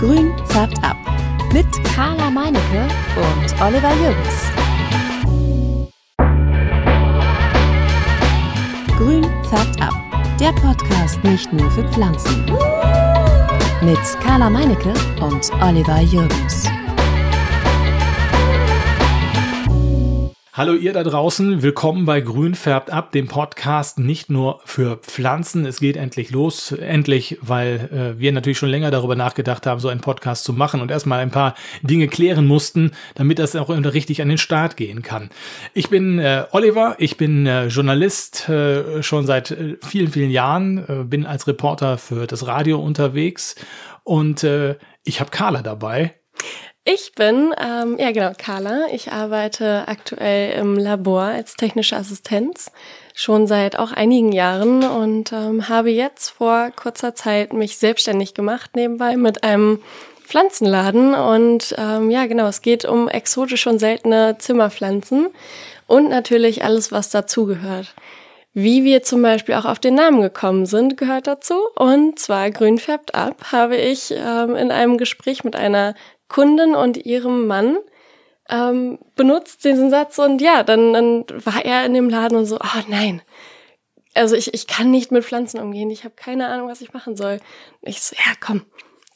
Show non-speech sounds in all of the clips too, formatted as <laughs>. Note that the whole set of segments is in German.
Grün färbt ab. Mit Carla Meinecke und Oliver Jürgens. Grün färbt ab. Der Podcast nicht nur für Pflanzen. Mit Carla Meinecke und Oliver Jürgens. Hallo ihr da draußen, willkommen bei Grün färbt ab, dem Podcast nicht nur für Pflanzen. Es geht endlich los, endlich, weil äh, wir natürlich schon länger darüber nachgedacht haben, so einen Podcast zu machen und erstmal ein paar Dinge klären mussten, damit das auch richtig an den Start gehen kann. Ich bin äh, Oliver, ich bin äh, Journalist äh, schon seit äh, vielen, vielen Jahren, äh, bin als Reporter für das Radio unterwegs und ich habe Carla dabei. Ich bin, ähm, ja genau, Carla. Ich arbeite aktuell im Labor als technische Assistenz schon seit auch einigen Jahren und ähm, habe jetzt vor kurzer Zeit mich selbstständig gemacht nebenbei mit einem Pflanzenladen und ähm, ja genau, es geht um exotische und seltene Zimmerpflanzen und natürlich alles, was dazugehört. Wie wir zum Beispiel auch auf den Namen gekommen sind, gehört dazu. Und zwar Grün färbt ab, habe ich ähm, in einem Gespräch mit einer Kundin und ihrem Mann ähm, benutzt diesen Satz und ja, dann, dann war er in dem Laden und so, oh nein, also ich, ich kann nicht mit Pflanzen umgehen, ich habe keine Ahnung, was ich machen soll. Ich so, ja komm,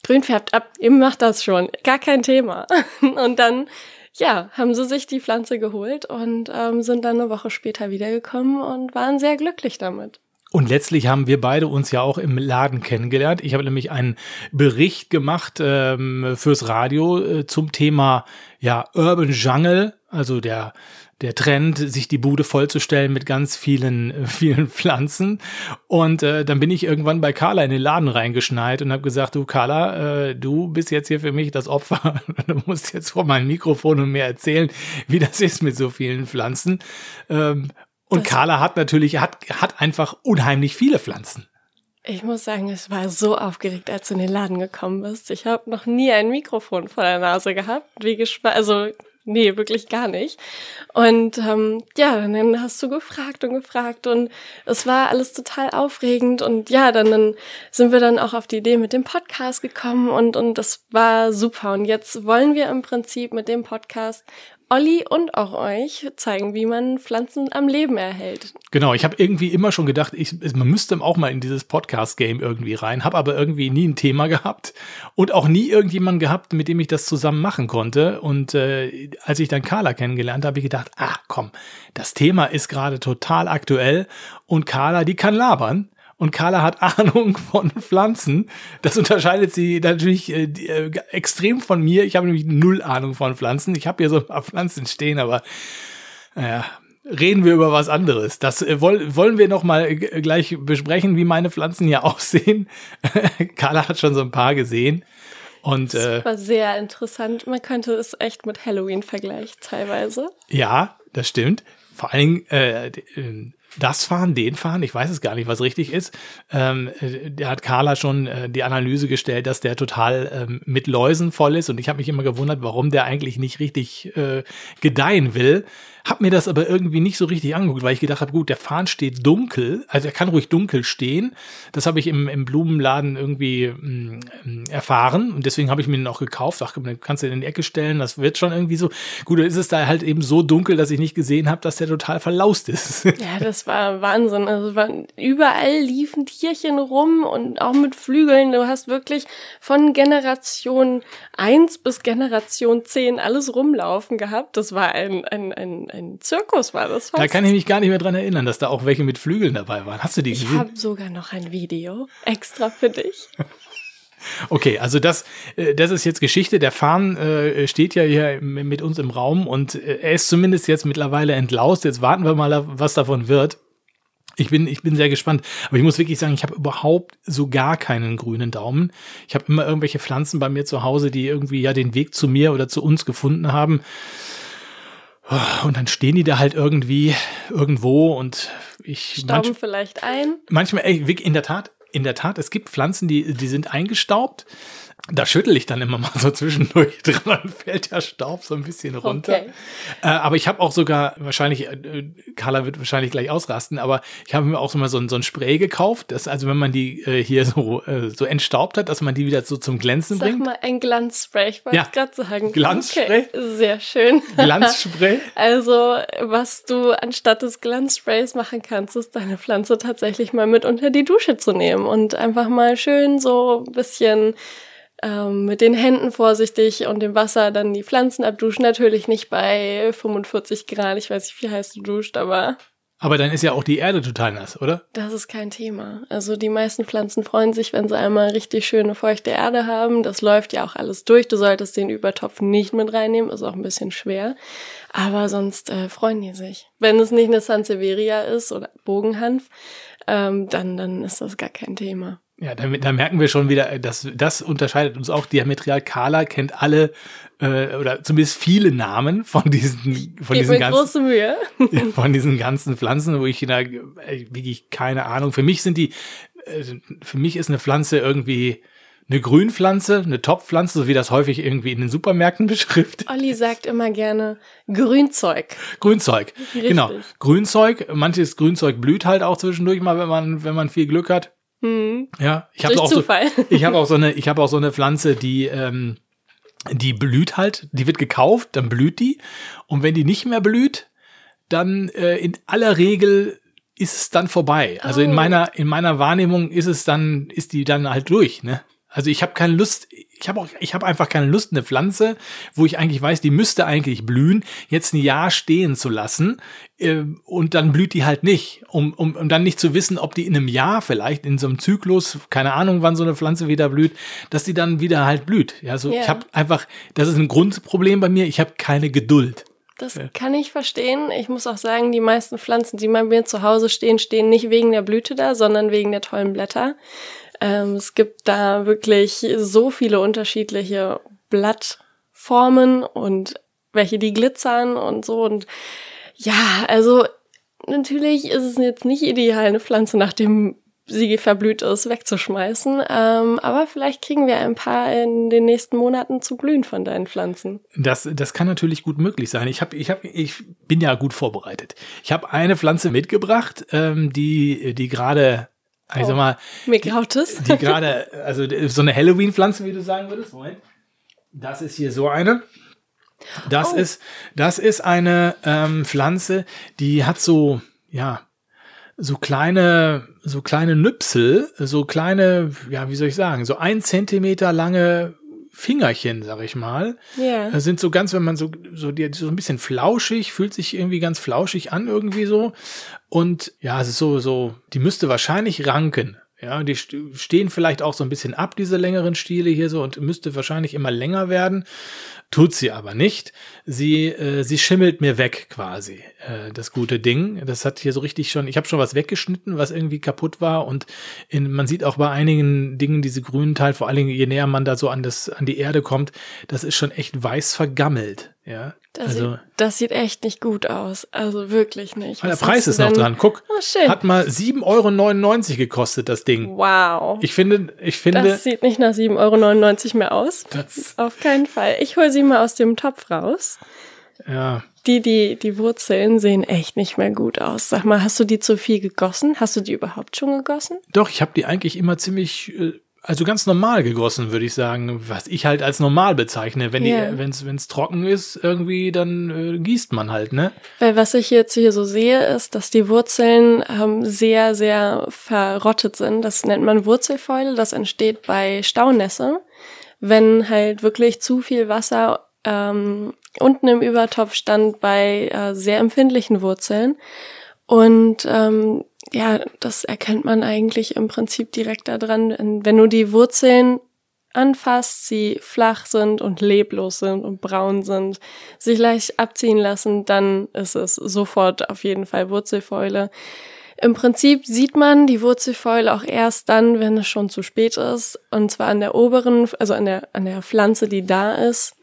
grün färbt ab, ihr macht das schon, gar kein Thema. <laughs> Und dann, ja, haben sie sich die Pflanze geholt und ähm, sind dann eine Woche später wiedergekommen und waren sehr glücklich damit. Und letztlich haben wir beide uns ja auch im Laden kennengelernt. Ich habe nämlich einen Bericht gemacht ähm, fürs Radio äh, zum Thema ja Urban Jungle, also der der Trend, sich die Bude vollzustellen mit ganz vielen, äh, vielen Pflanzen. Und äh, dann bin ich irgendwann bei Carla in den Laden reingeschneit und habe gesagt, du Carla, äh, du bist jetzt hier für mich das Opfer. <laughs> du musst jetzt vor meinem Mikrofon und mir erzählen, wie das ist mit so vielen Pflanzen. Ähm, und das Carla hat natürlich, hat, hat einfach unheimlich viele Pflanzen. Ich muss sagen, es war so aufgeregt, als du in den Laden gekommen bist. Ich habe noch nie ein Mikrofon vor der Nase gehabt. Wie gespannt, also nee, wirklich gar nicht. Und ähm, ja, dann hast du gefragt und gefragt und es war alles total aufregend. Und ja, dann, dann sind wir dann auch auf die Idee mit dem Podcast gekommen und, und das war super. Und jetzt wollen wir im Prinzip mit dem Podcast Olli und auch euch zeigen, wie man Pflanzen am Leben erhält. Genau, ich habe irgendwie immer schon gedacht, ich, man müsste auch mal in dieses Podcast-Game irgendwie rein, habe aber irgendwie nie ein Thema <laughs> gehabt und auch nie irgendjemanden gehabt, mit dem ich das zusammen machen konnte. Und äh, als ich dann Carla kennengelernt habe, ich gedacht, ah komm, das Thema ist gerade total aktuell und Carla, die kann labern und Carla hat <laughs> Ahnung von Pflanzen. Das unterscheidet sie natürlich äh, äh, extrem von mir. Ich habe nämlich null Ahnung von Pflanzen. Ich habe hier so ein paar Pflanzen stehen, aber naja, reden wir über was anderes. Das äh, woll, wollen wir noch mal äh, gleich besprechen, wie meine Pflanzen hier <laughs> aussehen. <laughs> Carla hat schon so ein paar gesehen. Und, das war sehr interessant. Man könnte es echt mit Halloween vergleichen, teilweise. Ja, das stimmt. Vor allen Dingen, äh, äh das fahren, den fahren, ich weiß es gar nicht, was richtig ist. Ähm, äh, der hat Carla schon äh, die Analyse gestellt, dass der total ähm, mit Läusen voll ist und ich habe mich immer gewundert, warum der eigentlich nicht richtig äh, gedeihen will. Hab mir das aber irgendwie nicht so richtig angeguckt, weil ich gedacht habe, gut, der Fahnen steht dunkel, also er kann ruhig dunkel stehen. Das habe ich im, im Blumenladen irgendwie mh, mm, erfahren und deswegen habe ich mir den auch gekauft. Ach, dann kannst du den in die Ecke stellen, das wird schon irgendwie so. Gut, dann ist es da halt eben so dunkel, dass ich nicht gesehen habe, dass der total verlaust ist. <laughs> Ja, das war Wahnsinn. Also waren, überall liefen Tierchen rum und auch mit Flügeln. Du hast wirklich von Generation eins bis Generation zehn alles rumlaufen gehabt. Das war ein, ein, ein ein Zirkus war das fast. Da kann ich mich gar nicht mehr dran erinnern, dass da auch welche mit Flügeln dabei waren. Hast du die gesehen? Ich habe sogar noch ein Video extra für dich. <laughs> Okay, also das, äh, das ist jetzt Geschichte. Der Farn äh, steht ja hier mit uns im Raum und äh, er ist zumindest jetzt mittlerweile entlaust. Jetzt warten wir mal, was davon wird. Ich bin, ich bin sehr gespannt. Aber ich muss wirklich sagen, ich habe überhaupt so gar keinen grünen Daumen. Ich habe immer irgendwelche Pflanzen bei mir zu Hause, die irgendwie ja den Weg zu mir oder zu uns gefunden haben. Und dann stehen die da halt irgendwie irgendwo und ich. Stauben manch, vielleicht ein. Manchmal, ey, in der Tat, in der Tat, es gibt Pflanzen, die, die sind eingestaubt. Da schüttel ich dann immer mal so zwischendurch <laughs> dran, dann fällt der Staub so ein bisschen runter. Okay. Äh, aber ich habe auch sogar, wahrscheinlich, äh, Carla wird wahrscheinlich gleich ausrasten, aber ich habe mir auch so mal so, ein- so ein Spray gekauft, dass also wenn man die äh, hier so, äh, so entstaubt hat, dass man die wieder so zum Glänzen Sag bringt. mal ein Glanzspray, ich wollte Ja. gerade sagen. Glanzspray? Okay. Sehr schön. <laughs> Glanzspray. Also, was du anstatt des Glanzsprays machen kannst, ist deine Pflanze tatsächlich mal mit unter die Dusche zu nehmen und einfach mal schön so ein bisschen ähm, mit den Händen vorsichtig und dem Wasser dann die Pflanzen abduschen. Natürlich nicht bei 45 Grad, ich weiß nicht, wie heiß du duscht, aber Aber dann ist ja auch die Erde total nass, oder? das ist kein Thema. Also die meisten Pflanzen freuen sich, wenn sie einmal richtig schöne feuchte Erde haben. Das läuft ja auch alles durch. Du solltest den Übertopf nicht mit reinnehmen, ist auch ein bisschen schwer. Aber sonst äh, freuen die sich. Wenn es nicht eine Sansevieria ist oder Bogenhanf, ähm, dann, dann ist das gar kein Thema. Ja, da, da merken wir schon wieder, dass das unterscheidet uns auch diametral. Carla kennt alle äh, oder zumindest viele Namen von diesen von diesen ganzen große Mühe. <laughs> von diesen ganzen Pflanzen, wo ich da äh, wirklich keine Ahnung. Für mich sind die, äh, für mich ist eine Pflanze irgendwie eine Grünpflanze, eine Topfpflanze, so wie das häufig irgendwie in den Supermärkten <laughs> beschriftet. Olli sagt immer gerne Grünzeug. Grünzeug. Richtig. Genau. Grünzeug. Manches Grünzeug blüht halt auch zwischendurch mal, wenn man, wenn man viel Glück hat. Hm. Ja, ich habe auch so, <laughs> ich habe auch so eine, ich habe auch so eine Pflanze, die, ähm, die blüht halt, die wird gekauft, dann blüht die. Und wenn die nicht mehr blüht, dann äh, in aller Regel ist es dann vorbei. Also in Oh. meiner, in meiner Wahrnehmung ist es dann, ist die dann halt durch, ne? Also ich habe keine Lust, ich habe auch, ich habe einfach keine Lust, eine Pflanze, wo ich eigentlich weiß, die müsste eigentlich blühen, jetzt ein Jahr stehen zu lassen äh, und dann blüht die halt nicht, um, um, um dann nicht zu wissen, ob die in einem Jahr vielleicht in so einem Zyklus, keine Ahnung, wann so eine Pflanze wieder blüht, dass die dann wieder halt blüht. Ja, so Ja. ich habe einfach, das ist ein Grundproblem bei mir. Ich habe keine Geduld. Das kann ich verstehen. Ich muss auch sagen, die meisten Pflanzen, die bei mir zu Hause stehen, stehen nicht wegen der Blüte da, sondern wegen der tollen Blätter. Ähm, es gibt da wirklich so viele unterschiedliche Blattformen und welche die glitzern und so. Und ja, also natürlich ist es jetzt nicht ideal, eine Pflanze nachdem sie verblüht ist, wegzuschmeißen. Ähm, aber vielleicht kriegen wir ein paar in den nächsten Monaten zu blühen von deinen Pflanzen. Das, das kann natürlich gut möglich sein. Ich, hab, ich, hab, ich bin ja gut vorbereitet. Ich habe eine Pflanze mitgebracht, ähm, die, die gerade, ich Oh. sag mal, Mir graut es. die gerade, also so eine Halloween-Pflanze, wie du sagen würdest. Moment. Das ist hier so eine. Das Oh. ist, das ist eine ähm, Pflanze, die hat so, ja, so kleine, so kleine Nüpsel, so kleine, ja, wie soll ich sagen, so ein Zentimeter lange Fingerchen, sag ich mal. Ja. Das sind so ganz, wenn man so, so, die, so ein bisschen flauschig, fühlt sich irgendwie ganz flauschig an, irgendwie so. Und ja, es ist so, so, die müsste wahrscheinlich ranken. Ja, die st- stehen vielleicht auch so ein bisschen ab, diese längeren Stiele hier so, und müsste wahrscheinlich immer länger werden. Tut sie aber nicht. Sie, äh, sie schimmelt mir weg quasi, äh, das gute Ding. Das hat hier so richtig schon, ich habe schon was weggeschnitten, was irgendwie kaputt war. Und in, man sieht auch bei einigen Dingen diese grünen Teil, vor allen Dingen je näher man da so an, das, an die Erde kommt, das ist schon echt weiß vergammelt. Ja, Das, also sieht, das sieht echt nicht gut aus. Also wirklich nicht. Ah, der Preis ist noch dran. Guck, Oh, schön. hat mal 7,99 Euro gekostet, das Ding. Wow. Ich finde, ich finde, das sieht nicht nach 7,99 Euro mehr aus. das, Auf keinen Fall. Ich hole sie mal aus dem Topf raus. ja, Die, die, die Wurzeln sehen echt nicht mehr gut aus. Sag mal, hast du die zu viel gegossen? Hast du die überhaupt schon gegossen? doch, ich habe die eigentlich immer ziemlich, äh, also ganz normal gegossen, würde ich sagen, was ich halt als normal bezeichne. Wenn Ja. die, wenn's, wenn's trocken ist, irgendwie, dann äh, gießt man halt, ne? Weil was ich jetzt hier so sehe, ist, dass die Wurzeln ähm, sehr, sehr verrottet sind. Das nennt man Wurzelfäule. Das entsteht bei Staunässe, wenn halt wirklich zu viel Wasser ähm, unten im Übertopf stand bei äh, sehr empfindlichen Wurzeln. Und ähm, ja, das erkennt man eigentlich im Prinzip direkt daran, wenn du die Wurzeln anfasst, sie flach sind und leblos sind und braun sind, sich leicht abziehen lassen, dann ist es sofort auf jeden Fall Wurzelfäule. Im Prinzip sieht man die Wurzelfäule auch erst dann, wenn es schon zu spät ist, und zwar an der oberen, also an der, an der Pflanze, die da ist,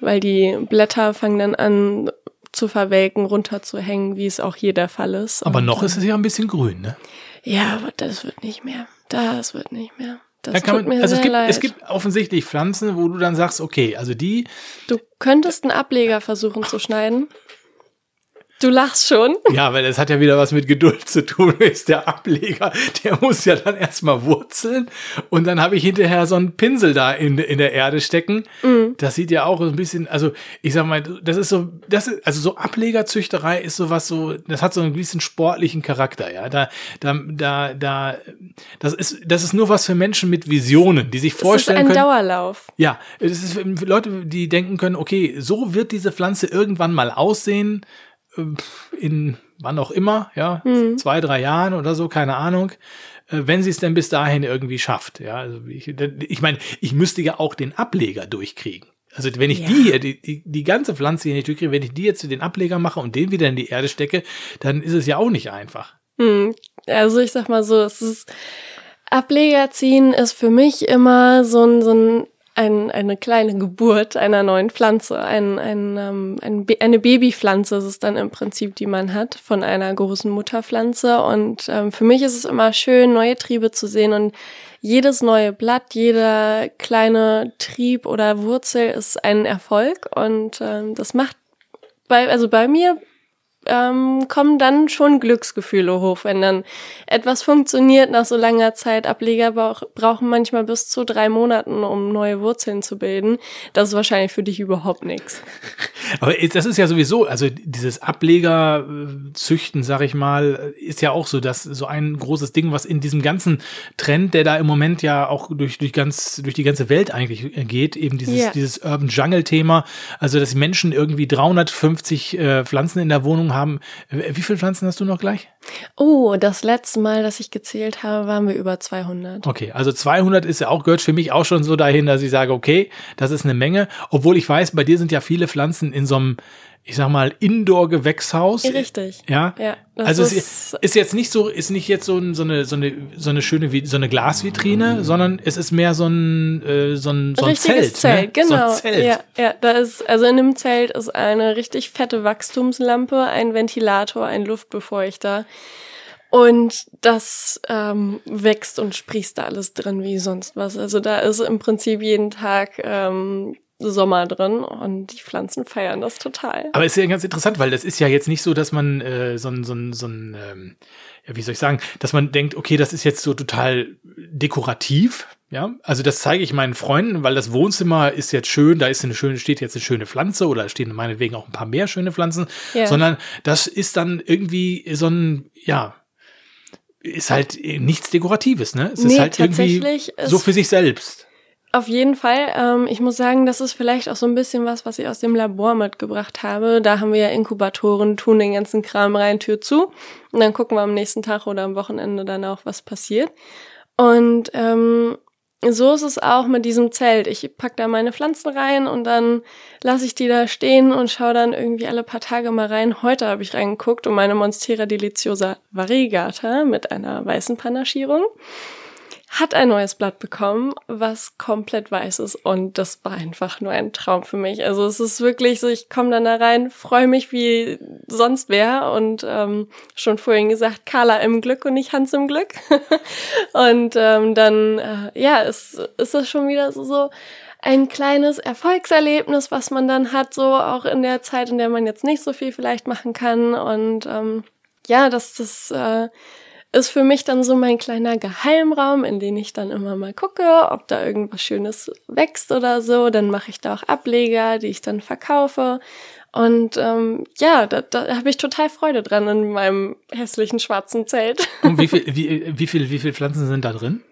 weil die Blätter fangen dann an zu verwelken, runterzuhängen, wie es auch hier der Fall ist. Aber Und noch dann- ist es ja ein bisschen grün, ne? ja, aber das wird nicht mehr. Das wird nicht mehr. Das Da kann tut man, mir also es gibt, leid. es gibt offensichtlich Pflanzen, wo du dann sagst, okay, also die, du könntest einen Ableger versuchen zu schneiden. Du lachst schon. ja, weil das hat ja wieder was mit Geduld zu tun, <laughs> ist der Ableger, der muss ja dann erstmal wurzeln und dann habe ich hinterher so einen Pinsel da in, in der Erde stecken. Das sieht ja auch so ein bisschen, also ich sag mal, das ist so, das ist, also so Ablegerzüchterei ist sowas so, das hat so einen gewissen sportlichen Charakter, ja. Da, da, da, da, das ist, das ist nur was für Menschen mit Visionen, die sich Es ist vorstellen ein können. Dauerlauf. Ja, es ist für Leute, die denken können, okay, so wird diese Pflanze irgendwann mal aussehen, in wann auch immer, ja, zwei, drei Jahren oder so, keine Ahnung, äh, wenn sie es denn bis dahin irgendwie schafft. Ja, also ich, ich meine, ich müsste ja auch den Ableger durchkriegen. Also wenn ich Ja. die hier, die, die, die ganze Pflanze hier nicht durchkriege, wenn ich die jetzt zu den Ableger mache und den wieder in die Erde stecke, dann ist es ja auch nicht einfach. Hm. Also ich sag mal so, es ist Ableger ziehen ist für mich immer so ein, so ein, ein eine kleine Geburt einer neuen Pflanze. Ein, ein, ähm, ein, eine Babypflanze ist es dann im Prinzip, die man hat von einer großen Mutterpflanze. Und ähm, für mich ist es immer schön, neue Triebe zu sehen und jedes neue Blatt, jeder kleine Trieb oder Wurzel ist ein Erfolg und ähm, das macht bei, also bei mir ähm, kommen dann schon Glücksgefühle hoch, wenn dann etwas funktioniert nach so langer Zeit. Ableger brauch, brauchen manchmal bis zu drei Monaten, um neue Wurzeln zu bilden. Das ist wahrscheinlich für dich überhaupt nichts. <laughs> Aber das ist ja sowieso, also dieses Ablegerzüchten, sag ich mal, ist ja auch so, dass so ein großes Ding, was in diesem ganzen Trend, der da im Moment ja auch durch, durch ganz, durch die ganze Welt eigentlich geht, eben dieses, Ja. dieses Urban Jungle Thema, also dass Menschen irgendwie 350 äh, Pflanzen in der Wohnung haben. Äh, Wie viele Pflanzen hast du noch gleich? Oh, das letzte Mal, dass ich gezählt habe, waren wir über 200. Okay, also 200 ist ja auch, gehört für mich auch schon so dahin, dass ich sage, okay, das ist eine Menge. Obwohl ich weiß, bei dir sind ja viele Pflanzen in so einem, ich sag mal, Indoor-Gewächshaus. Richtig. Ja. Ja, also es ist- ist jetzt nicht so, ist nicht jetzt so, ein, so eine so eine so eine schöne so eine Glasvitrine, sondern es ist mehr so ein äh, so ein so ein richtiges Zelt, Zelt, ne? genau. So ein Zelt. Ja, ja, da ist also in dem Zelt ist eine richtig fette Wachstumslampe, ein Ventilator, ein Luftbefeuchter und das ähm, wächst und sprießt da alles drin wie sonst was. Also da ist im Prinzip jeden Tag ähm, Sommer drin und die Pflanzen feiern das total. Aber es ist ja ganz interessant, weil das ist ja jetzt nicht so, dass man äh, so ein, so ein, so ein ähm, ja, wie soll ich sagen, dass man denkt, okay, das ist jetzt so total dekorativ. Ja, also das zeige ich meinen Freunden, weil das Wohnzimmer ist jetzt schön, da ist eine schöne, steht jetzt eine schöne Pflanze oder stehen meinetwegen auch ein paar mehr schöne Pflanzen, Ja. sondern das ist dann irgendwie so ein, ja, ist halt nichts Dekoratives, ne? Es Nee, ist halt irgendwie so für sich selbst. Auf jeden Fall. Ähm, ich muss sagen, das ist vielleicht auch so ein bisschen was, was ich aus dem Labor mitgebracht habe. Da haben wir ja Inkubatoren, tun den ganzen Kram rein, Tür zu. Und dann gucken wir am nächsten Tag oder am Wochenende dann auch, was passiert. Und ähm, so ist es auch mit diesem Zelt. Ich pack da meine Pflanzen rein und dann lasse ich die da stehen und schaue dann irgendwie alle paar Tage mal rein. Heute habe ich reingeguckt und meine Monstera deliciosa variegata mit einer weißen Panaschierung hat ein neues Blatt bekommen, was komplett weiß ist und das war einfach nur ein Traum für mich. Also es ist wirklich so, ich komme dann da rein, freue mich wie sonst wer und ähm, schon vorhin gesagt, Carla im Glück und nicht Hans im Glück. <laughs> und ähm, dann, äh, ja, ist, ist das schon wieder so, so ein kleines Erfolgserlebnis, was man dann hat, so auch in der Zeit, in der man jetzt nicht so viel vielleicht machen kann und ähm, ja, dass das äh, ist für mich dann so mein kleiner Geheimraum, in den ich dann immer mal gucke, ob da irgendwas Schönes wächst oder so. Dann mache ich da auch Ableger, die ich dann verkaufe. Und ähm, ja, da, da habe ich total Freude dran in meinem hässlichen schwarzen Zelt. <laughs> Und wie viel, wie, wie viel, wie viel Pflanzen sind da drin?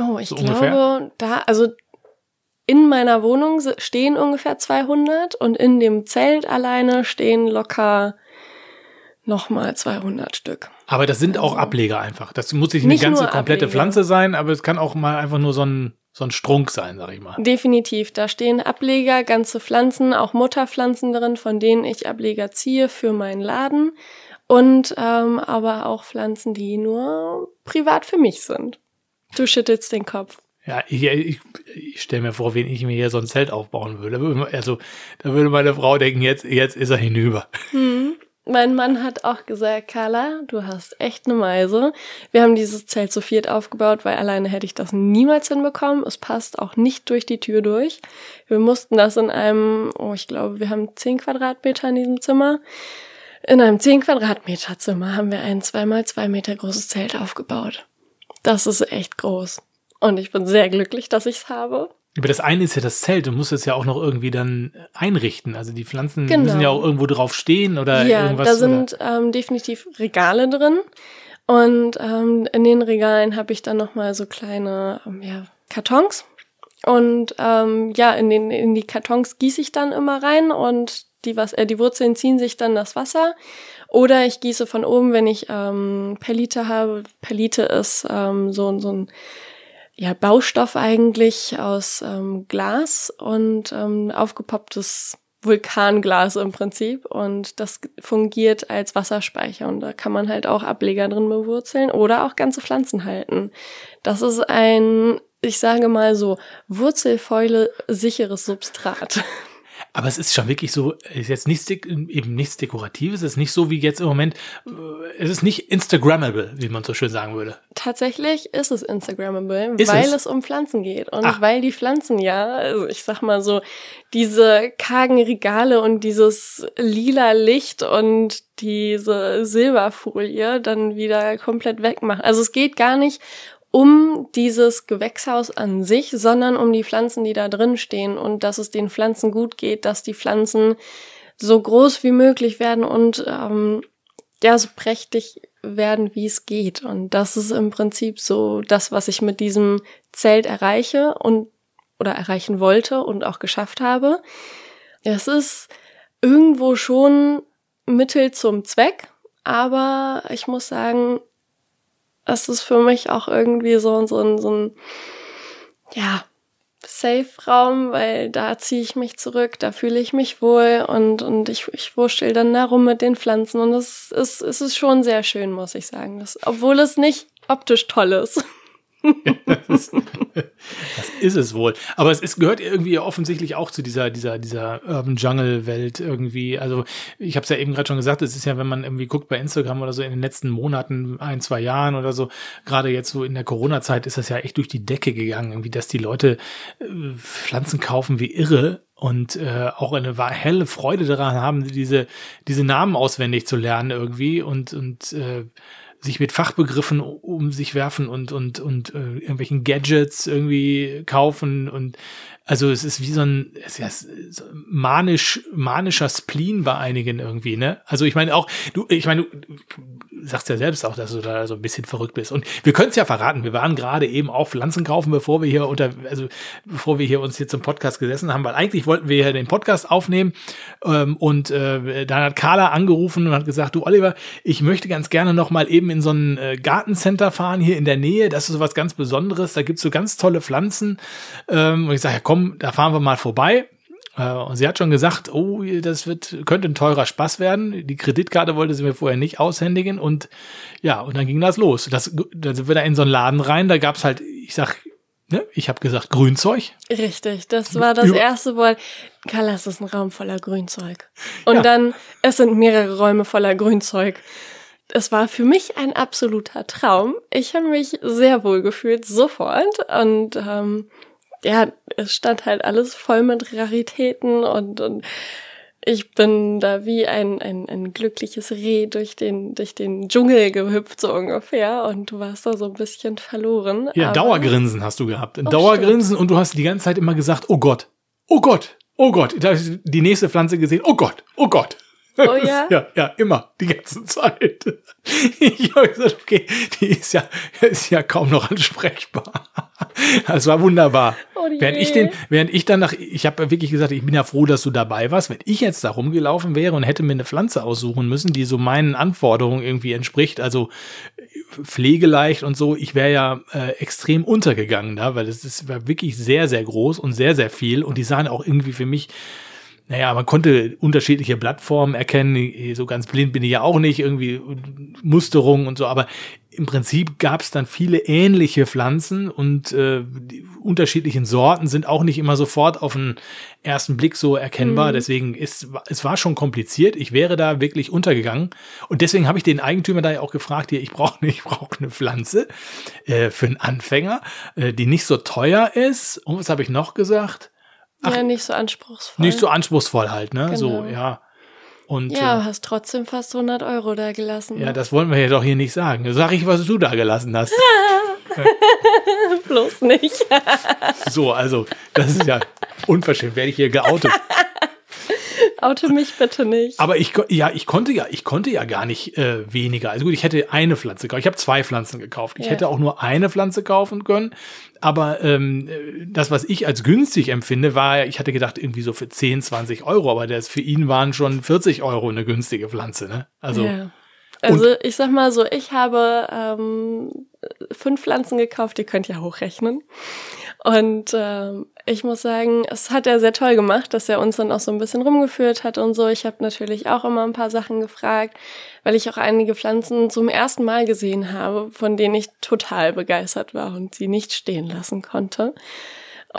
Oh, ich So glaube, ungefähr? da, also in meiner Wohnung stehen ungefähr 200 und in dem Zelt alleine stehen locker nochmal 200 Stück. Aber das sind auch Ableger einfach. Das muss nicht eine Nicht ganze nur komplette Ableger. Pflanze sein, aber es kann auch mal einfach nur so ein, so ein Strunk sein, sag ich mal. Definitiv, da stehen Ableger, ganze Pflanzen, auch Mutterpflanzen drin, von denen ich Ableger ziehe für meinen Laden. Und ähm, aber auch Pflanzen, die nur privat für mich sind. Du schüttelst den Kopf. Ja, ich, ich, ich stelle mir vor, wen ich mir hier so ein Zelt aufbauen würde. Also, da würde meine Frau denken, jetzt, jetzt ist er hinüber. Mein Mann hat auch gesagt, Carla, du hast echt eine Meise. Wir haben dieses Zelt zu viert aufgebaut, weil alleine hätte ich das niemals hinbekommen. Es passt auch nicht durch die Tür durch. Wir mussten das in einem, oh, ich glaube, wir haben zehn Quadratmeter in diesem Zimmer. In einem zehn Quadratmeter Zimmer haben wir ein zweimal zwei Meter großes Zelt aufgebaut. Das ist echt groß. Und ich bin sehr glücklich, dass ich es habe. Aber das eine ist ja das Zelt, du musst es ja auch noch irgendwie dann einrichten. Also die Pflanzen genau. müssen ja auch irgendwo drauf stehen oder ja, irgendwas. Da sind ähm, definitiv Regale drin. Und ähm, in den Regalen habe ich dann nochmal so kleine ähm, ja, Kartons. Und ähm, ja, in, den, in die Kartons gieße ich dann immer rein und die, was, äh, die Wurzeln ziehen sich dann das Wasser. Oder ich gieße von oben, wenn ich ähm, Perlite habe. Perlite ist ähm, so, so ein ja, Baustoff eigentlich aus ähm, Glas und ähm, aufgepopptes Vulkanglas im Prinzip und das fungiert als Wasserspeicher und da kann man halt auch Ableger drin bewurzeln oder auch ganze Pflanzen halten. Das ist ein, ich sage mal so, Wurzelfäule sicheres Substrat. <laughs> Aber es ist schon wirklich so, ist jetzt nichts, eben nichts Dekoratives, es ist nicht so wie jetzt im Moment, äh, es ist nicht Instagrammable, wie man so schön sagen würde. Tatsächlich ist es Instagrammable, ist weil es? es? um Pflanzen geht. Und Ach. weil die Pflanzen ja, also ich sag mal so, diese kargen Regale und dieses lila Licht und diese Silberfolie dann wieder komplett wegmachen. Also es geht gar nicht um dieses Gewächshaus an sich, sondern um die Pflanzen, die da drin stehen und dass es den Pflanzen gut geht, dass die Pflanzen so groß wie möglich werden und ähm, ja, so prächtig werden, wie es geht. Und das ist im Prinzip so das, was ich mit diesem Zelt erreiche und oder erreichen wollte und auch geschafft habe. Es ist irgendwo schon Mittel zum Zweck, aber ich muss sagen, es ist für mich auch irgendwie so, so, ein, so ein, ja, Safe-Raum, weil da ziehe ich mich zurück, da fühle ich mich wohl und, und ich, ich wurschtel dann da rum mit den Pflanzen und es ist, es ist schon sehr schön, muss ich sagen. Das, obwohl es nicht optisch toll ist. Das, ist es wohl. Aber es ist, gehört irgendwie offensichtlich auch zu dieser, dieser, dieser Urban Jungle-Welt irgendwie. Also ich habe es ja eben gerade schon gesagt, es ist ja, wenn man irgendwie guckt bei Instagram oder so in den letzten Monaten, ein, zwei Jahren oder so, gerade jetzt so in der Corona-Zeit ist das ja echt durch die Decke gegangen, irgendwie, dass die Leute äh, Pflanzen kaufen wie irre und äh, auch eine helle Freude daran haben, diese, diese Namen auswendig zu lernen irgendwie und, und äh, sich mit Fachbegriffen um sich werfen und und und äh, irgendwelchen Gadgets irgendwie kaufen und also es ist wie so ein es ist so manisch manischer Spleen bei einigen irgendwie ne also ich meine auch du ich meine du sagst ja selbst auch dass du da so ein bisschen verrückt bist und wir können es ja verraten wir waren gerade eben auch Pflanzen kaufen bevor wir hier unter also bevor wir hier uns hier zum Podcast gesessen haben weil eigentlich wollten wir ja den Podcast aufnehmen ähm, und äh, dann hat Carla angerufen und hat gesagt du Oliver ich möchte ganz gerne noch mal eben in so ein äh, Gartencenter fahren hier in der Nähe. Das ist so was ganz Besonderes. Da gibt's so ganz tolle Pflanzen. Ähm, und ich sage, ja komm, da fahren wir mal vorbei. Äh, und sie hat schon gesagt, oh, das wird, könnte ein teurer Spaß werden. Die Kreditkarte wollte sie mir vorher nicht aushändigen. Und ja, und dann ging das los. Das, da sind wir da in so einen Laden rein. Da gab's halt, ich sag, Ne? Ich habe gesagt Grünzeug. Richtig, das war das Über erste Wort. Carla, es ist ein Raum voller Grünzeug. Und ja. dann, es sind mehrere Räume voller Grünzeug es war für mich ein absoluter Traum. Ich habe mich sehr wohl gefühlt, sofort. Und ähm, ja, es stand halt alles voll mit Raritäten und, und ich bin da wie ein, ein, ein glückliches Reh durch den, durch den Dschungel gehüpft, so ungefähr. Und du warst da so ein bisschen verloren. Ja, Dauergrinsen hast du gehabt. Ein oh, Dauergrinsen stimmt. und du hast die ganze Zeit immer gesagt, oh Gott, oh Gott, oh Gott. Da hast du die nächste Pflanze gesehen, oh Gott, oh Gott. Oh <laughs> ja? ja, ja, immer, die ganze Zeit. <laughs> Ich habe gesagt, okay, die ist ja, <laughs> ist ja kaum noch ansprechbar. <laughs> Das war wunderbar. Oh während ich den, während ich dann nach, ich habe wirklich gesagt, ich bin ja froh, dass du dabei warst. Wenn ich jetzt da rumgelaufen wäre und hätte mir eine Pflanze aussuchen müssen, die so meinen Anforderungen irgendwie entspricht, also pflegeleicht und so, ich wäre ja äh, extrem untergegangen da, weil es ist war wirklich sehr, sehr groß und sehr, sehr viel und die sahen auch irgendwie für mich naja, man konnte unterschiedliche Blattformen erkennen. So ganz blind bin ich ja auch nicht, irgendwie Musterung und so, aber im Prinzip gab es dann viele ähnliche Pflanzen und äh, die unterschiedlichen Sorten sind auch nicht immer sofort auf den ersten Blick so erkennbar. Mhm. Deswegen ist es war schon kompliziert. Ich wäre da wirklich untergegangen und deswegen habe ich den Eigentümer da ja auch gefragt: Hier, ich brauche <laughs> ich brauche eine Pflanze äh, für einen Anfänger, äh, die nicht so teuer ist. Und was habe ich noch gesagt? Ach, ja, nicht so anspruchsvoll. Nicht so anspruchsvoll halt, ne? Genau. So, ja. Und, ja, äh, hast trotzdem fast 100 Euro da gelassen. Ja, das wollen wir ja doch hier nicht sagen. Sag ich, was du da gelassen hast. <laughs> Bloß nicht. so, also, das ist ja unverschämt. Werde ich hier geoutet. Oute mich bitte nicht. Aber ich, ja, ich konnte ja, ich konnte ja gar nicht äh, weniger. Also gut, ich hätte eine Pflanze gekauft. Ich habe zwei Pflanzen gekauft. Ich ja. hätte auch nur eine Pflanze kaufen können. Aber ähm, das, was ich als günstig empfinde, war, ich hatte gedacht, irgendwie so für 10, 20 Euro, aber das für ihn waren schon 40 Euro eine günstige Pflanze. Ne? Also. Ja. Also ich sag mal so, ich habe ähm, fünf Pflanzen gekauft, die könnt ihr hochrechnen. Und ähm, ich muss sagen, es hat er sehr toll gemacht, dass er uns dann auch so ein bisschen rumgeführt hat und so. Ich habe natürlich auch immer ein paar Sachen gefragt, weil ich auch einige Pflanzen zum ersten Mal gesehen habe, von denen ich total begeistert war und sie nicht stehen lassen konnte.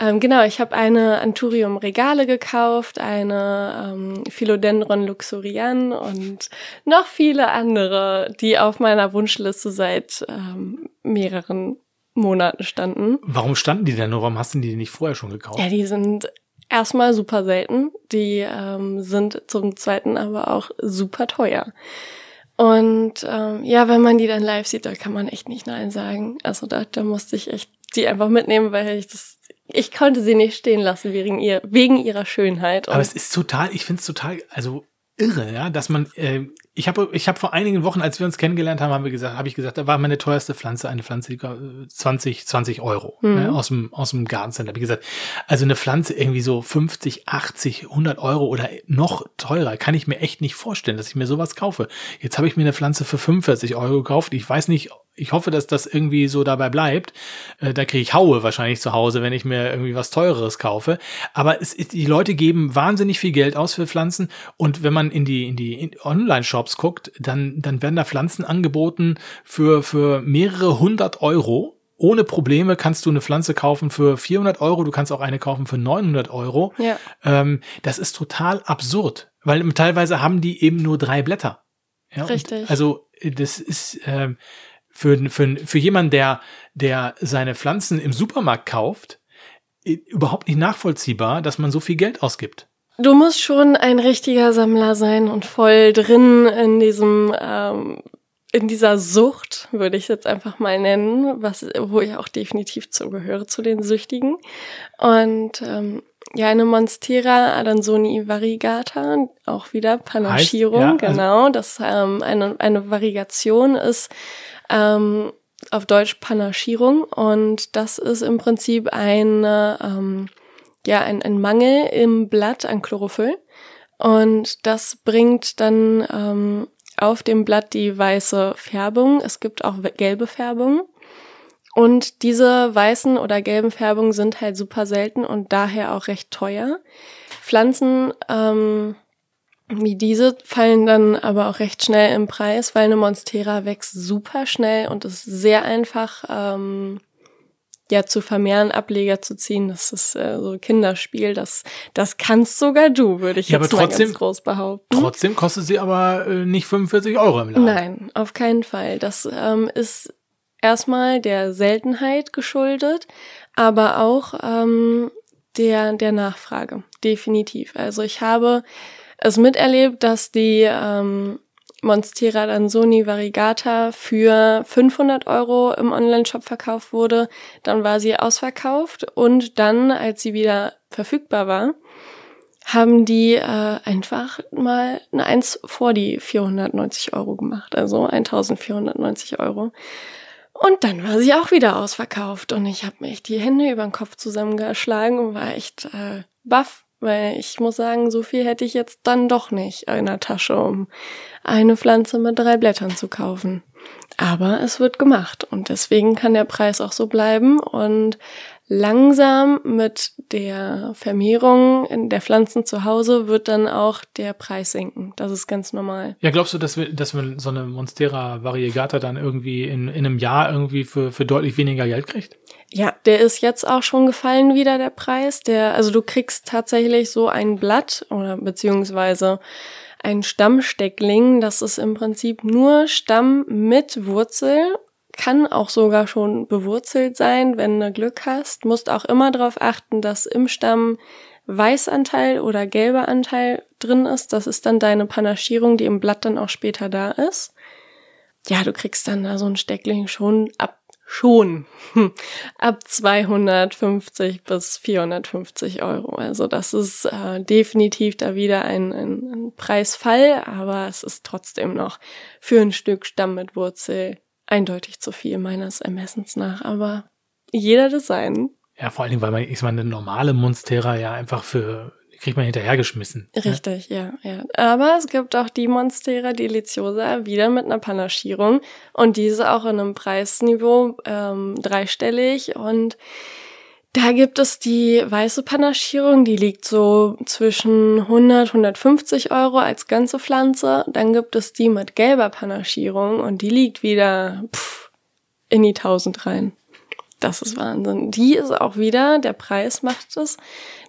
Ähm, genau, ich habe eine Anthurium regale gekauft, eine ähm, Philodendron luxurian und noch viele andere, die auf meiner Wunschliste seit ähm, mehreren Monaten standen. Warum standen die denn nur? Warum hast du die nicht vorher schon gekauft? Ja, die sind erstmal super selten. Die ähm, sind zum zweiten aber auch super teuer. Und ähm, ja, wenn man die dann live sieht, da kann man echt nicht Nein sagen. Also da, da musste ich echt die einfach mitnehmen, weil ich das, ich konnte sie nicht stehen lassen wegen ihr, wegen ihrer Schönheit. Aber es ist total, ich finde es total, also irre, ja, dass man, äh, ich habe ich hab vor einigen Wochen, als wir uns kennengelernt haben, haben wir gesagt, habe ich gesagt, da war meine teuerste Pflanze eine Pflanze, die 20, 20 Euro mhm. ne, aus dem aus dem Gartencenter. Habe ich gesagt, also eine Pflanze irgendwie so 50, 80, 100 Euro oder noch teurer, kann ich mir echt nicht vorstellen, dass ich mir sowas kaufe. Jetzt habe ich mir eine Pflanze für 45 Euro gekauft. Ich weiß nicht, ich hoffe, dass das irgendwie so dabei bleibt. Äh, da kriege ich Haue wahrscheinlich zu Hause, wenn ich mir irgendwie was Teureres kaufe. Aber es, die Leute geben wahnsinnig viel Geld aus für Pflanzen und wenn man in die in die Online-Shops Shops guckt, dann, dann werden da Pflanzen angeboten für, für mehrere hundert Euro. Ohne Probleme kannst du eine Pflanze kaufen für 400 Euro, du kannst auch eine kaufen für 900 Euro. Ja. Ähm, das ist total absurd, weil teilweise haben die eben nur drei Blätter. Ja, Richtig. also das ist ähm, für, für, für jemanden, der, der seine Pflanzen im Supermarkt kauft, überhaupt nicht nachvollziehbar, dass man so viel Geld ausgibt. Du musst schon ein richtiger Sammler sein und voll drin in diesem, ähm, in dieser Sucht, würde ich es jetzt einfach mal nennen, was, wo ich auch definitiv zugehöre zu den Süchtigen. Und ähm, ja, eine Monstera Adansoni variegata, auch wieder Panaschierung, heißt, ja, also genau, das ähm, eine, eine Variegation ist ähm, auf Deutsch Panaschierung und das ist im Prinzip eine ähm, ja ein, ein Mangel im Blatt an Chlorophyll. Und das bringt dann ähm, auf dem Blatt die weiße Färbung. Es gibt auch gelbe Färbung. Und diese weißen oder gelben Färbungen sind halt super selten und daher auch recht teuer. Pflanzen ähm, wie diese fallen dann aber auch recht schnell im Preis, weil eine Monstera wächst super schnell und ist sehr einfach ähm, ja zu vermehren, Ableger zu ziehen, das ist äh, so Kinderspiel. Das, das kannst sogar du, würde ich ja, jetzt aber trotzdem, mal ganz groß behaupten. Trotzdem kostet sie aber äh, nicht 45 Euro im Laden. Nein, auf keinen Fall. Das ähm, ist erstmal der Seltenheit geschuldet, aber auch ähm, der, der Nachfrage. Definitiv. Also ich habe es miterlebt, dass die ähm, Monstera Danzoni Variegata für 500 Euro im Online-Shop verkauft wurde. Dann war sie ausverkauft und dann, als sie wieder verfügbar war, haben die äh, einfach mal eine Eins vor die 490 Euro gemacht, also 1490 Euro. Und dann war sie auch wieder ausverkauft und ich habe mir echt die Hände über den Kopf zusammengeschlagen und war echt äh, baff, weil ich muss sagen, so viel hätte ich jetzt dann doch nicht in der Tasche, um eine Pflanze mit drei Blättern zu kaufen. Aber es wird gemacht und deswegen kann der Preis auch so bleiben und langsam mit der Vermehrung in der Pflanzen zu Hause wird dann auch der Preis sinken. Das ist ganz normal. Ja, glaubst du, dass wir, dass wir so eine Monstera variegata dann irgendwie in, in einem Jahr irgendwie für, für deutlich weniger Geld kriegt? Ja, der ist jetzt auch schon gefallen wieder, der Preis. Der, also du kriegst tatsächlich so ein Blatt oder beziehungsweise ein Stammsteckling. Das ist im Prinzip nur Stamm mit Wurzel kann auch sogar schon bewurzelt sein, wenn du Glück hast. Musst auch immer darauf achten, dass im Stamm Weißanteil oder gelber Anteil drin ist. Das ist dann deine Panaschierung, die im Blatt dann auch später da ist. Ja, du kriegst dann da so ein Steckling schon ab schon <laughs> ab 250 bis 450 Euro. Also das ist äh, definitiv da wieder ein, ein, ein Preisfall, aber es ist trotzdem noch für ein Stück Stamm mit Wurzel eindeutig zu viel meines Ermessens nach, aber jeder Design. Ja, vor allen Dingen, weil man, ich meine, eine normale Monstera ja einfach für, kriegt man hinterhergeschmissen. Ne? Richtig, ne? ja, ja. Aber es gibt auch die Monstera Deliciosa wieder mit einer Panaschierung und diese auch in einem Preisniveau ähm, dreistellig und da gibt es die weiße Panaschierung, die liegt so zwischen 100, 150 Euro als ganze Pflanze. Dann gibt es die mit gelber Panaschierung und die liegt wieder pff, in die 1000 rein. Das ist Wahnsinn. Die ist auch wieder, der Preis macht es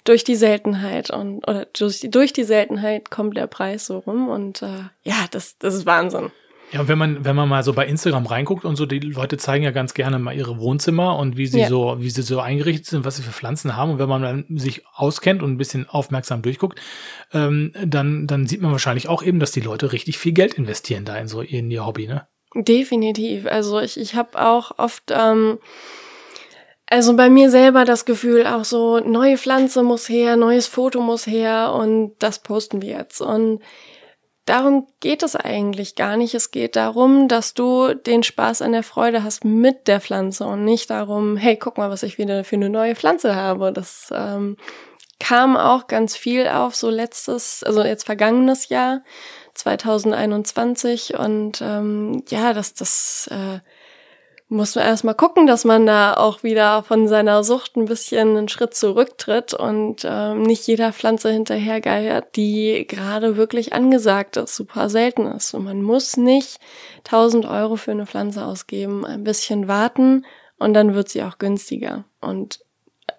durch die Seltenheit und oder durch, durch die Seltenheit kommt der Preis so rum und äh, ja, das, das ist Wahnsinn. Ja, wenn man, wenn man mal so bei Instagram reinguckt und so, die Leute zeigen ja ganz gerne mal ihre Wohnzimmer und wie sie ja. so, wie sie so eingerichtet sind, was sie für Pflanzen haben. Und wenn man dann sich auskennt und ein bisschen aufmerksam durchguckt, ähm, dann, dann sieht man wahrscheinlich auch eben, dass die Leute richtig viel Geld investieren da in so in ihr Hobby, ne? Definitiv. Also ich, ich habe auch oft ähm, also bei mir selber das Gefühl auch so, neue Pflanze muss her, neues Foto muss her und das posten wir jetzt. Und Darum geht es eigentlich gar nicht. Es geht darum, dass du den Spaß an der Freude hast mit der Pflanze und nicht darum, hey, guck mal, was ich wieder für eine neue Pflanze habe. Das ähm, kam auch ganz viel auf, so letztes, also jetzt vergangenes Jahr, 2021. Und ähm, ja, das, das äh, muss man erstmal gucken, dass man da auch wieder von seiner Sucht ein bisschen einen Schritt zurücktritt und ähm, nicht jeder Pflanze hinterhergeiert, die gerade wirklich angesagt ist, super selten ist. Und man muss nicht 1000 Euro für eine Pflanze ausgeben, ein bisschen warten und dann wird sie auch günstiger. Und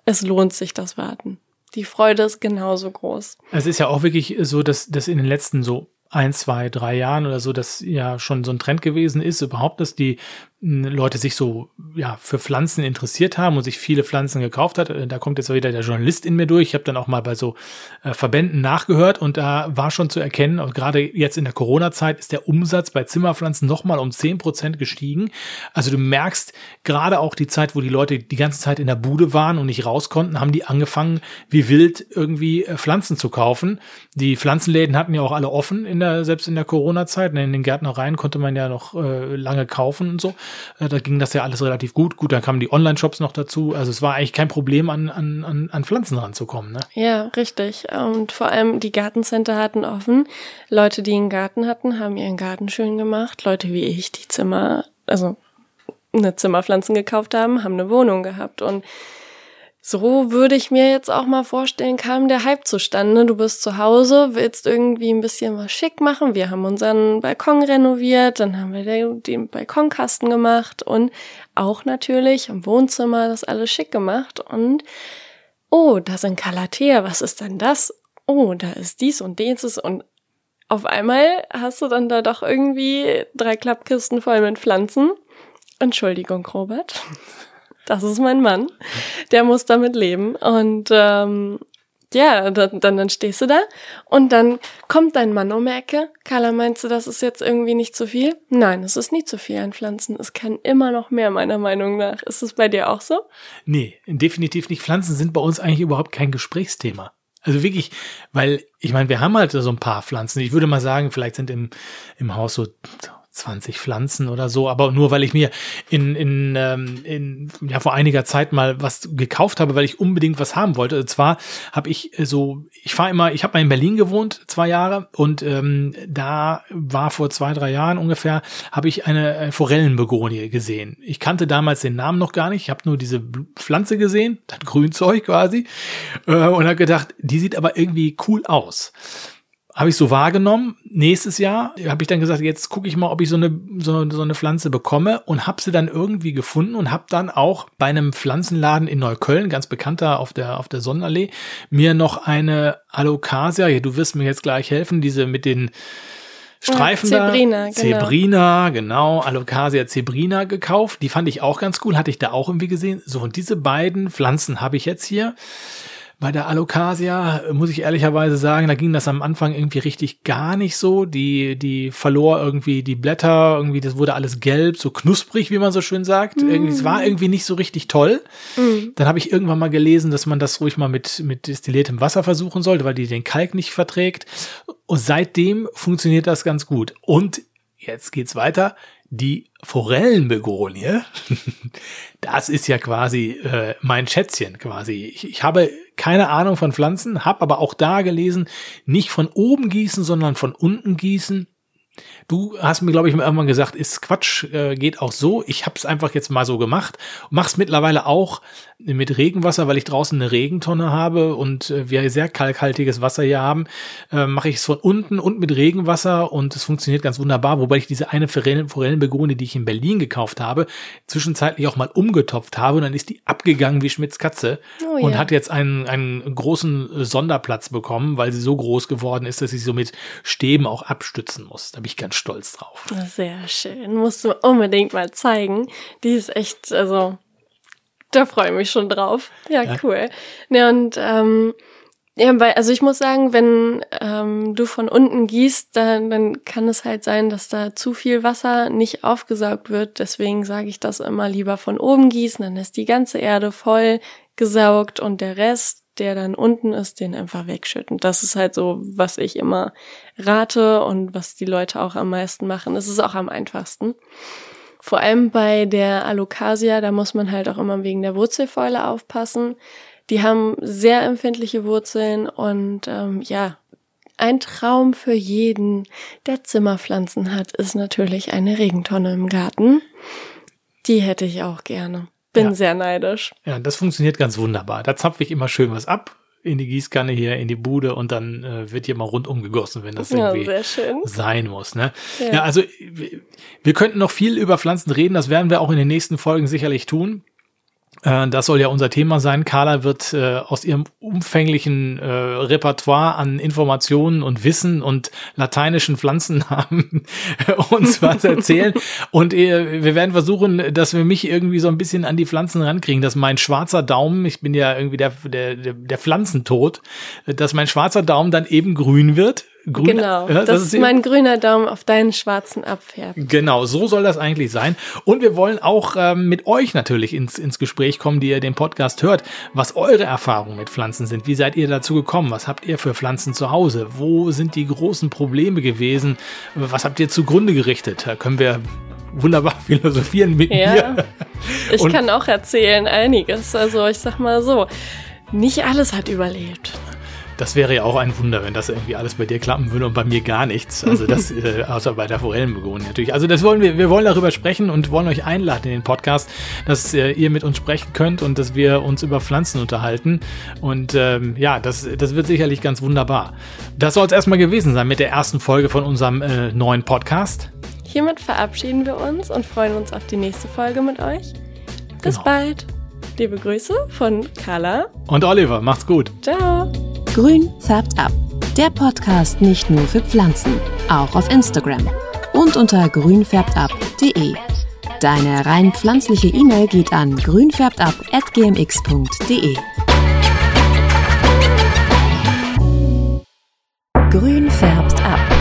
es lohnt sich das Warten. Die Freude ist genauso groß. Es ist ja auch wirklich so, dass, dass in den letzten so ein, zwei, drei Jahren oder so, das ja schon so ein Trend gewesen ist, überhaupt, dass die Leute sich so ja für Pflanzen interessiert haben und sich viele Pflanzen gekauft hat. Äh, da kommt jetzt wieder der Journalist in mir durch. Ich habe dann auch mal bei so äh, Verbänden nachgehört und da war schon zu erkennen, und gerade jetzt in der Corona-Zeit ist der Umsatz bei Zimmerpflanzen nochmal um zehn Prozent gestiegen. Also du merkst, gerade auch die Zeit, wo die Leute die ganze Zeit in der Bude waren und nicht raus konnten, haben die angefangen, wie wild irgendwie äh, Pflanzen zu kaufen. Die Pflanzenläden hatten ja auch alle offen in der, selbst in der Corona-Zeit. In den Gärtnereien konnte man ja noch äh, lange kaufen und so. Äh, da ging das ja alles relativ gut. Gut, da kamen die Online-Shops noch dazu. Also es war eigentlich kein Problem, an, an, an Pflanzen ranzukommen. Ne? Ja, richtig. Und vor allem die Gartencenter hatten offen. Leute, die einen Garten hatten, haben ihren Garten schön gemacht. Leute wie ich, die Zimmer, also eine Zimmerpflanzen gekauft haben, haben eine Wohnung gehabt. Und so würde ich mir jetzt auch mal vorstellen, kam der Hype zustande. Du bist zu Hause, willst irgendwie ein bisschen was schick machen. Wir haben unseren Balkon renoviert, dann haben wir den Balkonkasten gemacht und auch natürlich im Wohnzimmer das alles schick gemacht. Und oh, da sind Calathea, was ist denn das? Oh, da ist dies und dieses und auf einmal hast du dann da doch irgendwie drei Klappkisten voll mit Pflanzen. Entschuldigung, Robert. <laughs> Das ist mein Mann. Der muss damit leben. Und ähm, ja, dann, dann, dann stehst du da und dann kommt dein Mann um die Ecke. Carla, meinst du, das ist jetzt irgendwie nicht zu viel? Nein, es ist nie zu viel an Pflanzen. Es kann immer noch mehr, meiner Meinung nach. Ist es bei dir auch so? Nee, definitiv nicht. Pflanzen sind bei uns eigentlich überhaupt kein Gesprächsthema. Also wirklich, weil ich meine, wir haben halt so ein paar Pflanzen. Ich würde mal sagen, vielleicht sind im, im Haus so 20 Pflanzen oder so, aber nur weil ich mir in, in, ähm, in ja vor einiger Zeit mal was gekauft habe, weil ich unbedingt was haben wollte. Und zwar habe ich äh, so, ich fahre immer, ich habe mal in Berlin gewohnt, zwei Jahre, und ähm, da war vor zwei, drei Jahren ungefähr, habe ich eine äh, Forellenbegonie gesehen. Ich kannte damals den Namen noch gar nicht, ich habe nur diese Pflanze gesehen, das Grünzeug quasi, äh, und habe gedacht, die sieht aber irgendwie cool aus habe ich so wahrgenommen. Nächstes Jahr habe ich dann gesagt, jetzt gucke ich mal, ob ich so eine, so, so eine Pflanze bekomme und habe sie dann irgendwie gefunden und habe dann auch bei einem Pflanzenladen in Neukölln, ganz bekannter auf der, auf der Sonnenallee, mir noch eine Alocasia, ja, du wirst mir jetzt gleich helfen, diese mit den Streifen ja, Zebrina, da. Genau. Zebrina, genau. Alocasia Zebrina gekauft. Die fand ich auch ganz cool, hatte ich da auch irgendwie gesehen. So, und diese beiden Pflanzen habe ich jetzt hier. Bei der Alocasia muss ich ehrlicherweise sagen, da ging das am Anfang irgendwie richtig gar nicht so. Die, die verlor irgendwie die Blätter, irgendwie, das wurde alles gelb, so knusprig, wie man so schön sagt. Mm. Irgendwie, es war irgendwie nicht so richtig toll. Mm. Dann habe ich irgendwann mal gelesen, dass man das ruhig mal mit, mit destilliertem Wasser versuchen sollte, weil die den Kalk nicht verträgt. Und seitdem funktioniert das ganz gut. Und jetzt geht's weiter die Forellenbegonie, <laughs> das ist ja quasi äh, mein Schätzchen quasi. Ich, ich habe keine Ahnung von Pflanzen, habe aber auch da gelesen, nicht von oben gießen, sondern von unten gießen. Du hast mir, glaube ich, irgendwann gesagt, ist Quatsch, äh, geht auch so. Ich habe es einfach jetzt mal so gemacht. Mach's mittlerweile auch mit Regenwasser, weil ich draußen eine Regentonne habe und äh, wir sehr kalkhaltiges Wasser hier haben. Äh, Mache ich es von unten und mit Regenwasser und es funktioniert ganz wunderbar. Wobei ich diese eine Forellen, Forellenbegonie, die ich in Berlin gekauft habe, zwischenzeitlich auch mal umgetopft habe und dann ist die abgegangen wie Schmitz Katze oh, und ja. hat jetzt einen, einen großen Sonderplatz bekommen, weil sie so groß geworden ist, dass ich so mit Stäben auch abstützen muss. Da bin ich ganz stolz drauf. Sehr schön. Musst du unbedingt mal zeigen. Die ist echt, also, da freue ich mich schon drauf. Ja, ja. cool. Ja, und ähm, ja, weil, also ich muss sagen, wenn ähm, du von unten gießt, dann, dann kann es halt sein, dass da zu viel Wasser nicht aufgesaugt wird. Deswegen sage ich das immer lieber von oben gießen, dann ist die ganze Erde voll gesaugt und der Rest der dann unten ist, den einfach wegschütten. Das ist halt so, was ich immer rate und was die Leute auch am meisten machen. Es ist auch am einfachsten. Vor allem bei der Alocasia, da muss man halt auch immer wegen der Wurzelfäule aufpassen. Die haben sehr empfindliche Wurzeln und ähm, ja, ein Traum für jeden, der Zimmerpflanzen hat, ist natürlich eine Regentonne im Garten. Die hätte ich auch gerne. Bin ja. sehr neidisch. Ja, das funktioniert ganz wunderbar. Da zapfe ich immer schön was ab in die Gießkanne hier, in die Bude und dann äh, wird hier mal rundum gegossen, wenn das ja, irgendwie sein muss. Ne? Ja. ja, also wir könnten noch viel über Pflanzen reden, das werden wir auch in den nächsten Folgen sicherlich tun. Äh, das soll ja unser Thema sein. Carla wird äh, aus ihrem umfänglichen äh, Repertoire an Informationen und Wissen und lateinischen Pflanzennamen <laughs> uns <laughs> was erzählen. und äh, wir werden versuchen, dass wir mich irgendwie so ein bisschen an die Pflanzen rankriegen, dass mein schwarzer Daumen, ich bin ja irgendwie der, der, der Pflanzentod, dass mein schwarzer Daumen dann eben grün wird Grün, genau, ja, das, das, ist mein grüner Daumen auf deinen schwarzen abfärbt. Genau, so soll das eigentlich sein. Und wir wollen auch ähm, mit euch natürlich ins, ins Gespräch kommen, die ihr den Podcast hört, was eure Erfahrungen mit Pflanzen sind. Wie seid ihr dazu gekommen? Was habt ihr für Pflanzen zu Hause? Wo sind die großen Probleme gewesen? Was habt ihr zugrunde gerichtet? Da können wir wunderbar <laughs> philosophieren mit ja, mir. Ich Und kann auch erzählen einiges. Also ich sag mal so, nicht alles hat überlebt. Das wäre ja auch ein Wunder, wenn das irgendwie alles bei dir klappen würde und bei mir gar nichts. Also das, <laughs> äh, außer bei der Forellenbegonie natürlich. Also das wollen wir, wir wollen darüber sprechen und wollen euch einladen in den Podcast, dass äh, ihr mit uns sprechen könnt und dass wir uns über Pflanzen unterhalten. Und ähm, ja, das, das wird sicherlich ganz wunderbar. Das soll es erstmal gewesen sein mit der ersten Folge von unserem äh, neuen Podcast. Hiermit verabschieden wir uns und freuen uns auf die nächste Folge mit euch. Bis genau. bald. Liebe Grüße von Carla und Oliver. Macht's gut. Ciao. Grün färbt ab. Der Podcast nicht nur für Pflanzen, auch auf Instagram und unter grünfärbtab.de. Deine rein pflanzliche E-Mail geht an grünfärbtab.gmx.de. Grün färbt ab.